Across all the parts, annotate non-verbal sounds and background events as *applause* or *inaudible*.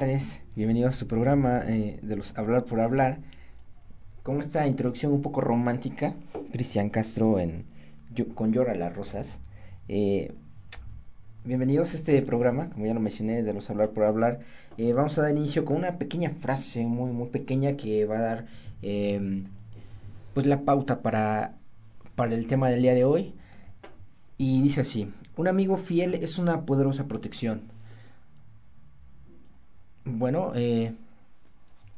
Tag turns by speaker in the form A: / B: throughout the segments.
A: tardes. Bienvenidos a su programa eh, de los Hablar por Hablar. Con esta introducción un poco romántica, Cristian Castro en, con Llora las Rosas. Eh, bienvenidos a este programa, como ya lo mencioné, de los Hablar por Hablar. Eh, vamos a dar inicio con una pequeña frase muy, muy pequeña que va a dar eh, pues la pauta para, para el tema del día de hoy. Y dice así, un amigo fiel es una poderosa protección. Bueno, eh,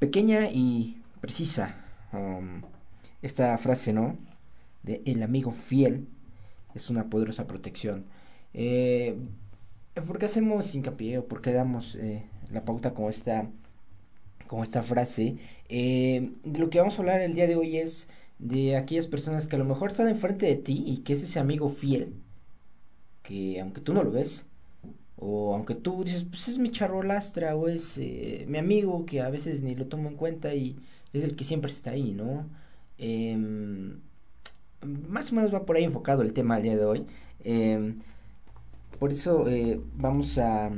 A: pequeña y precisa um, esta frase, ¿no? De el amigo fiel es una poderosa protección. Eh, ¿Por qué hacemos hincapié o por qué damos eh, la pauta con esta, con esta frase? Eh, de lo que vamos a hablar el día de hoy es de aquellas personas que a lo mejor están enfrente de ti y que es ese amigo fiel, que aunque tú no lo ves, o aunque tú dices, pues es mi charrolastra o es eh, mi amigo que a veces ni lo tomo en cuenta y es el que siempre está ahí, ¿no? Em, más o menos va por ahí enfocado el tema del día de hoy. Em, por eso eh, vamos a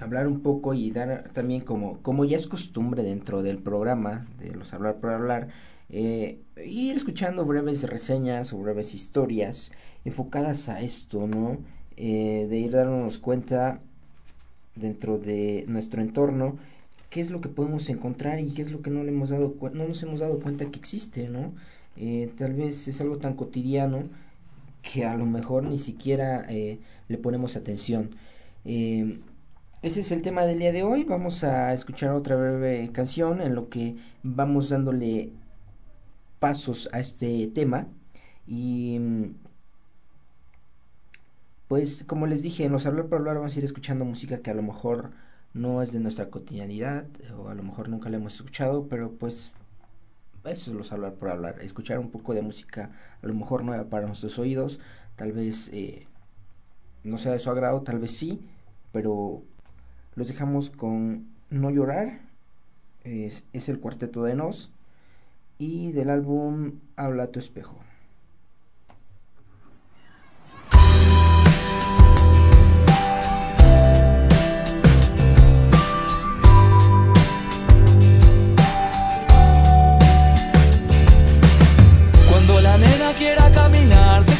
A: hablar un poco y dar también como, como ya es costumbre dentro del programa de los hablar por hablar, eh, ir escuchando breves reseñas o breves historias enfocadas a esto, ¿no? Eh, de ir dándonos cuenta dentro de nuestro entorno qué es lo que podemos encontrar y qué es lo que no le hemos dado no nos hemos dado cuenta que existe, ¿no? Eh, tal vez es algo tan cotidiano que a lo mejor ni siquiera eh, le ponemos atención. Ese es el tema del día de hoy. Vamos a escuchar otra breve canción en lo que vamos dándole pasos a este tema. Y mm, pues como les dije, en los hablar por hablar vamos a ir escuchando música que a lo mejor no es de nuestra cotidianidad o a lo mejor nunca la hemos escuchado, pero pues eso es los hablar por hablar, escuchar un poco de música a lo mejor nueva para nuestros oídos, tal vez eh, no sea de su agrado, tal vez sí, pero los dejamos con No llorar, es, es el cuarteto de Nos y del álbum Habla tu espejo.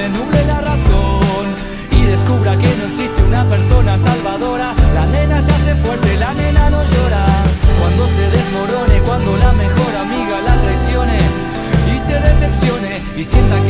B: le nuble la razón y descubra que no existe una persona salvadora, la nena se hace fuerte, la nena no llora. Cuando se desmorone, cuando la mejor amiga la traicione y se decepcione y sienta que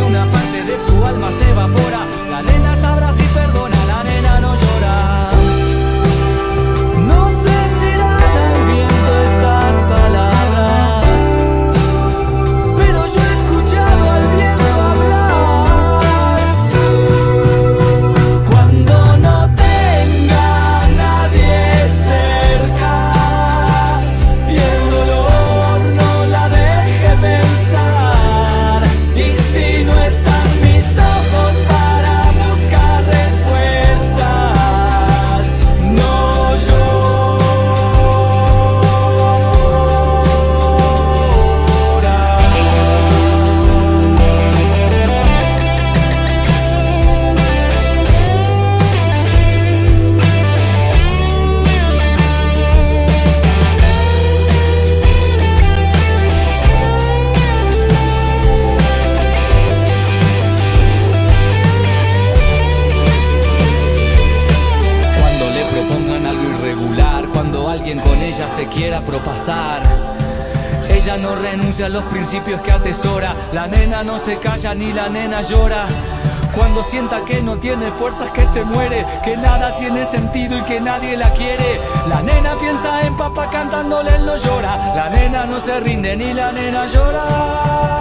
B: no renuncia a los principios que atesora, la nena no se calla ni la nena llora. Cuando sienta que no tiene fuerzas, que se muere, que nada tiene sentido y que nadie la quiere. La nena piensa en papá cantándole, él no llora. La nena no se rinde ni la nena llora.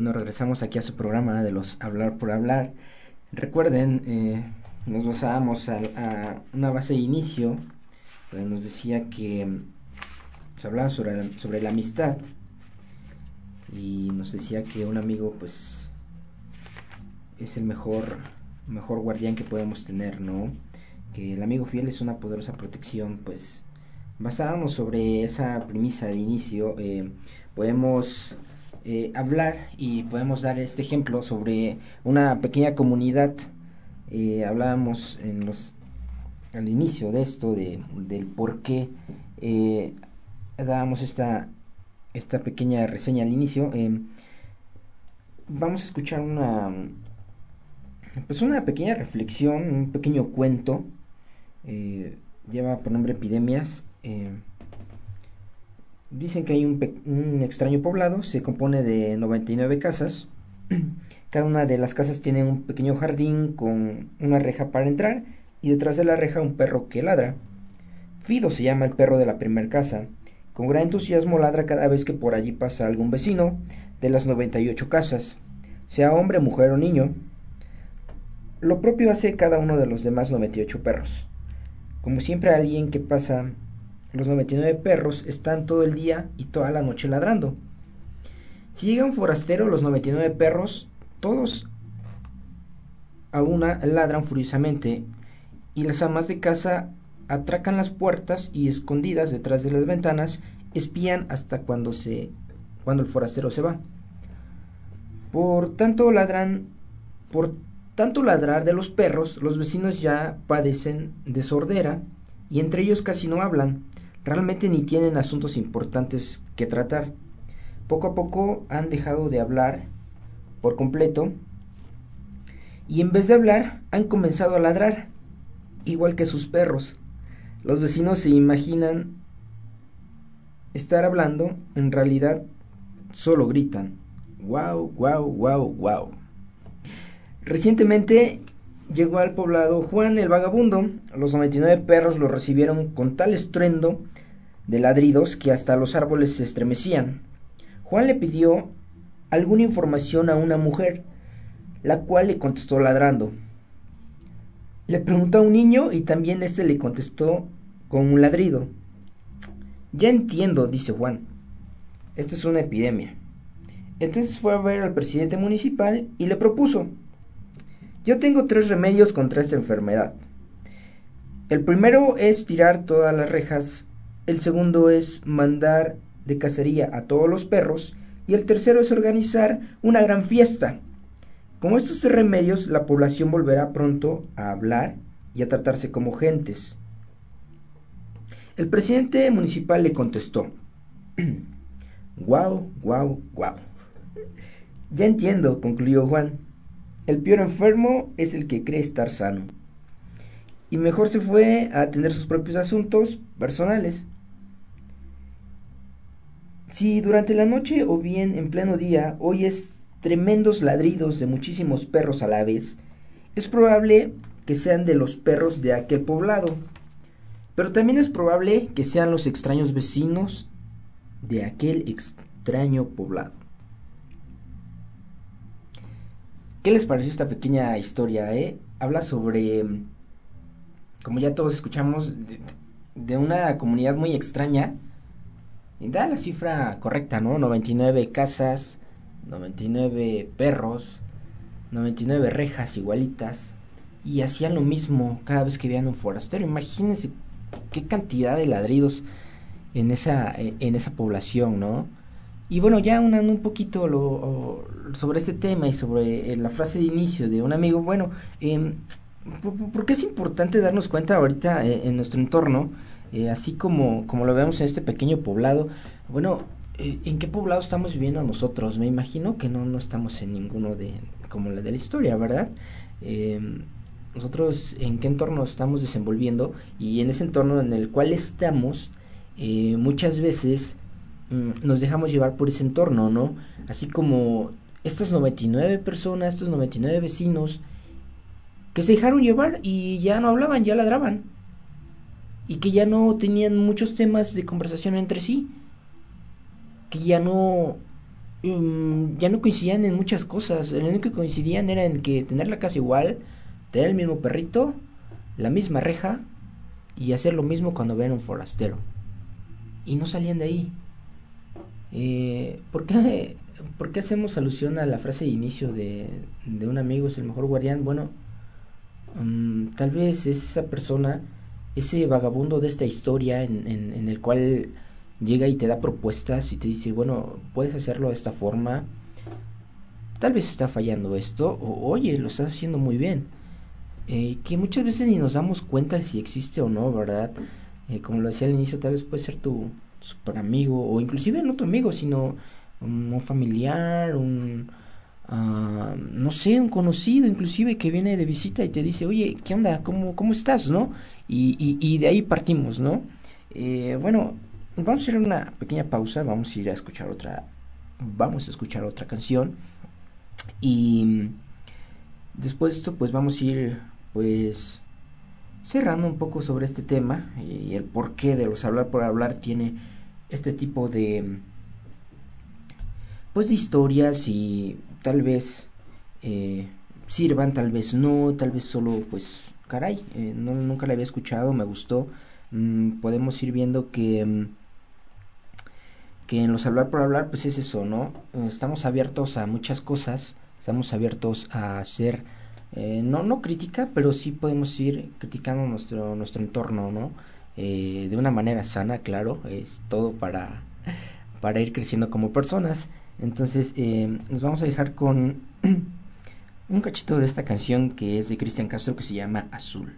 A: Bueno, regresamos aquí a su programa de los Hablar por Hablar. Recuerden, eh, nos basábamos a, una base de inicio, donde nos decía que mm, se hablaba sobre, sobre la amistad y nos decía que un amigo pues es el mejor, mejor guardián que podemos tener, ¿no? Que el amigo fiel es una poderosa protección, pues basábamos sobre esa premisa de inicio, eh, podemos eh, hablar y podemos dar este ejemplo sobre una pequeña comunidad. Eh, hablábamos en los al inicio de esto de, del por qué eh, dábamos esta esta pequeña reseña al inicio. vamos a escuchar una pues una pequeña reflexión, un pequeño cuento. lleva por nombre Epidemias. Dicen que hay un, un extraño poblado, se compone de 99 casas. *clears throat* Cada una de las casas tiene un pequeño jardín con una reja para entrar y detrás de la reja un perro que ladra. Fido se llama el perro de la primera casa. Con gran entusiasmo ladra cada vez que por allí pasa algún vecino de las 98 casas, sea hombre, mujer o niño. Lo propio hace cada uno de los demás 98 perros. Como siempre alguien que pasa los 99 perros están todo el día y toda la noche ladrando. Si llega un forastero, los 99 perros, todos a una ladran furiosamente y las amas de casa atracan las puertas y escondidas detrás de las ventanas espían hasta cuando se cuando el forastero se va. Por tanto ladran por tanto ladrar de los perros, los vecinos ya padecen de sordera y entre ellos casi no hablan, realmente ni tienen asuntos importantes que tratar. Poco a poco han dejado de hablar por completo y en vez de hablar han comenzado a ladrar, igual que sus perros. Los vecinos se imaginan estar hablando, en realidad solo gritan. Wow, wow, wow, wow. Recientemente llegó al poblado Juan el vagabundo. Los 99 perros lo recibieron con tal estruendo de ladridos que hasta los árboles se estremecían. Juan le pidió alguna información a una mujer, la cual le contestó ladrando. Le preguntó a un niño y también éste le contestó con un ladrido. Ya entiendo, dice Juan. Esto es una epidemia. Entonces fue a ver al presidente municipal y le propuso, yo tengo tres remedios contra esta enfermedad. El primero es tirar todas las rejas, el segundo es mandar de cacería a todos los perros y el tercero es organizar una gran fiesta. Con estos remedios la población volverá pronto a hablar y a tratarse como gentes. El presidente municipal le contestó, *clears throat* guau, guau, guau. Ya entiendo, concluyó Juan. El peor enfermo es el que cree estar sano. Y mejor se fue a atender sus propios asuntos personales. Si durante la noche o bien en pleno día oyes tremendos ladridos de muchísimos perros a la vez, es probable que sean de los perros de aquel poblado. Pero también es probable que sean los extraños vecinos de aquel extraño poblado. ¿Qué les pareció esta pequeña historia? Eh? Habla sobre, como ya todos escuchamos, de, una comunidad muy extraña. Da la cifra correcta, ¿no? 99 casas, 99 perros, 99 rejas igualitas. Y hacían lo mismo cada vez que veían un forastero. Imagínense qué cantidad de ladridos en esa, en esa población, ¿no? Y bueno, ya unando un poquito lo, sobre este tema y sobre eh, la frase de inicio de un amigo, bueno, eh, ¿por, qué es importante darnos cuenta ahorita eh, en nuestro entorno, eh, así como, como lo vemos en este pequeño poblado? Bueno, ¿en qué poblado estamos viviendo nosotros? Me imagino que no, no estamos en ninguno de, como la de la historia, ¿verdad? nosotros en qué entorno estamos desenvolviendo y en ese entorno en el cual estamos, muchas veces Mm, nos dejamos llevar por ese entorno, ¿no? Así como estas 99 personas, estos 99 vecinos, que se dejaron llevar y ya no hablaban, ya ladraban. Y que ya no tenían muchos temas de conversación entre sí. Que ya no... Mm, ya no coincidían en muchas cosas. Lo único que coincidían era en que tener la casa igual, tener el mismo perrito, la misma reja y hacer lo mismo cuando ven un forastero. Y no salían de ahí. Eh, ¿por, qué, *laughs* ¿Por qué hacemos alusión a la frase de inicio de, de un amigo es el mejor guardián? Bueno, mm, tal vez es esa persona, ese vagabundo de esta historia en, en, el cual llega y te da propuestas y te dice, bueno, puedes hacerlo de esta forma, tal vez está fallando esto, o oye, lo estás haciendo muy bien. Eh, que muchas veces ni nos damos cuenta si existe o no, ¿verdad? Eh, como lo decía al inicio, tal vez puede ser tu, super amigo, o inclusive no tu amigo, sino un, familiar, un, uh, no sé, un conocido inclusive que viene de visita y te dice, oye, ¿qué onda? ¿Cómo, cómo estás? ¿No? Y, y, de ahí partimos, ¿no? Eh, bueno, vamos a hacer una pequeña pausa, vamos a ir a escuchar otra, vamos a escuchar otra canción y después de esto pues vamos a ir pues cerrando un poco sobre este tema y el porqué de los hablar por hablar tiene este tipo de pues de historias y tal vez eh, sirvan tal vez no tal vez solo pues caray eh, no, nunca la había escuchado me gustó mm, podemos ir viendo que, mm, que en los hablar por hablar, pues es eso, ¿no? Estamos abiertos a muchas cosas, estamos abiertos a hacer, eh, no, no crítica, pero sí podemos ir criticando nuestro, nuestro entorno, ¿no? Eh, de una manera sana, claro, es todo para, para ir creciendo como personas. Entonces, eh, nos vamos a dejar con *clears throat* un cachito de esta canción que es de Cristian Castro que se llama Azul.